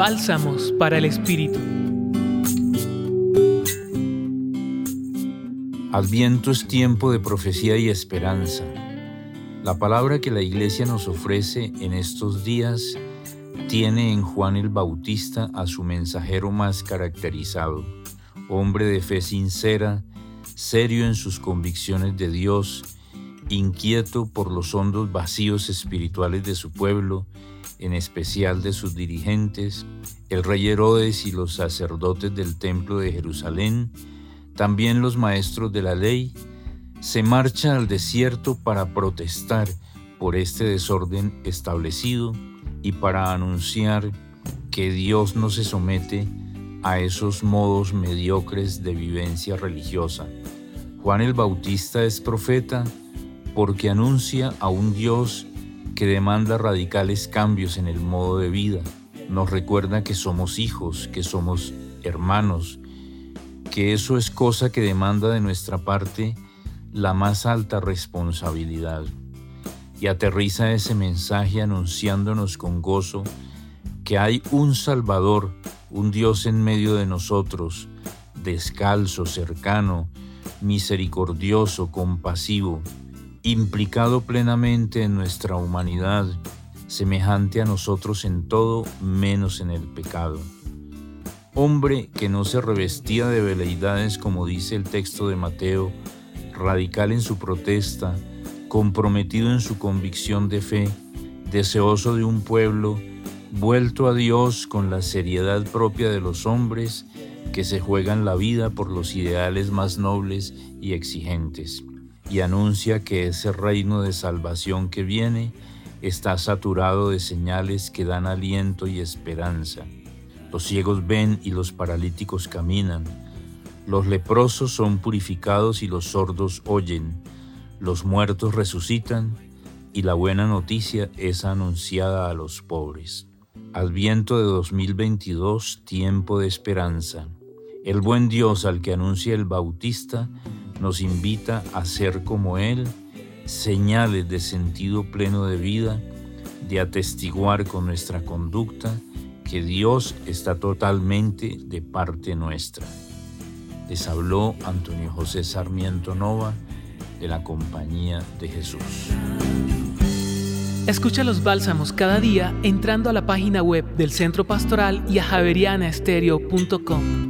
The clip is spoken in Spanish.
Bálsamos para el Espíritu. Adviento es tiempo de profecía y esperanza. La palabra que la iglesia nos ofrece en estos días tiene en Juan el Bautista a su mensajero más caracterizado, hombre de fe sincera, serio en sus convicciones de Dios, inquieto por los hondos vacíos espirituales de su pueblo, en especial de sus dirigentes, el rey Herodes y los sacerdotes del templo de Jerusalén, también los maestros de la ley, se marcha al desierto para protestar por este desorden establecido y para anunciar que Dios no se somete a esos modos mediocres de vivencia religiosa. Juan el Bautista es profeta porque anuncia a un Dios que demanda radicales cambios en el modo de vida. Nos recuerda que somos hijos, que somos hermanos, que eso es cosa que demanda de nuestra parte la más alta responsabilidad. Y aterriza ese mensaje anunciándonos con gozo que hay un Salvador, un Dios en medio de nosotros, descalzo, cercano, misericordioso, compasivo, implicado plenamente en nuestra humanidad, semejante a nosotros en todo menos en el pecado. Hombre que no se revestía de veleidades como dice el texto de Mateo, radical en su protesta, comprometido en su convicción de fe, deseoso de un pueblo, vuelto a Dios con la seriedad propia de los hombres que se juegan la vida por los ideales más nobles y exigentes y anuncia que ese reino de salvación que viene está saturado de señales que dan aliento y esperanza. Los ciegos ven y los paralíticos caminan. Los leprosos son purificados y los sordos oyen. Los muertos resucitan y la buena noticia es anunciada a los pobres. Adviento de 2022, tiempo de esperanza. El buen Dios al que anuncia el Bautista nos invita a ser como Él, señales de sentido pleno de vida, de atestiguar con nuestra conducta que Dios está totalmente de parte nuestra. Les habló Antonio José Sarmiento Nova de la Compañía de Jesús. Escucha los bálsamos cada día entrando a la página web del Centro Pastoral y a javerianaestereo.com.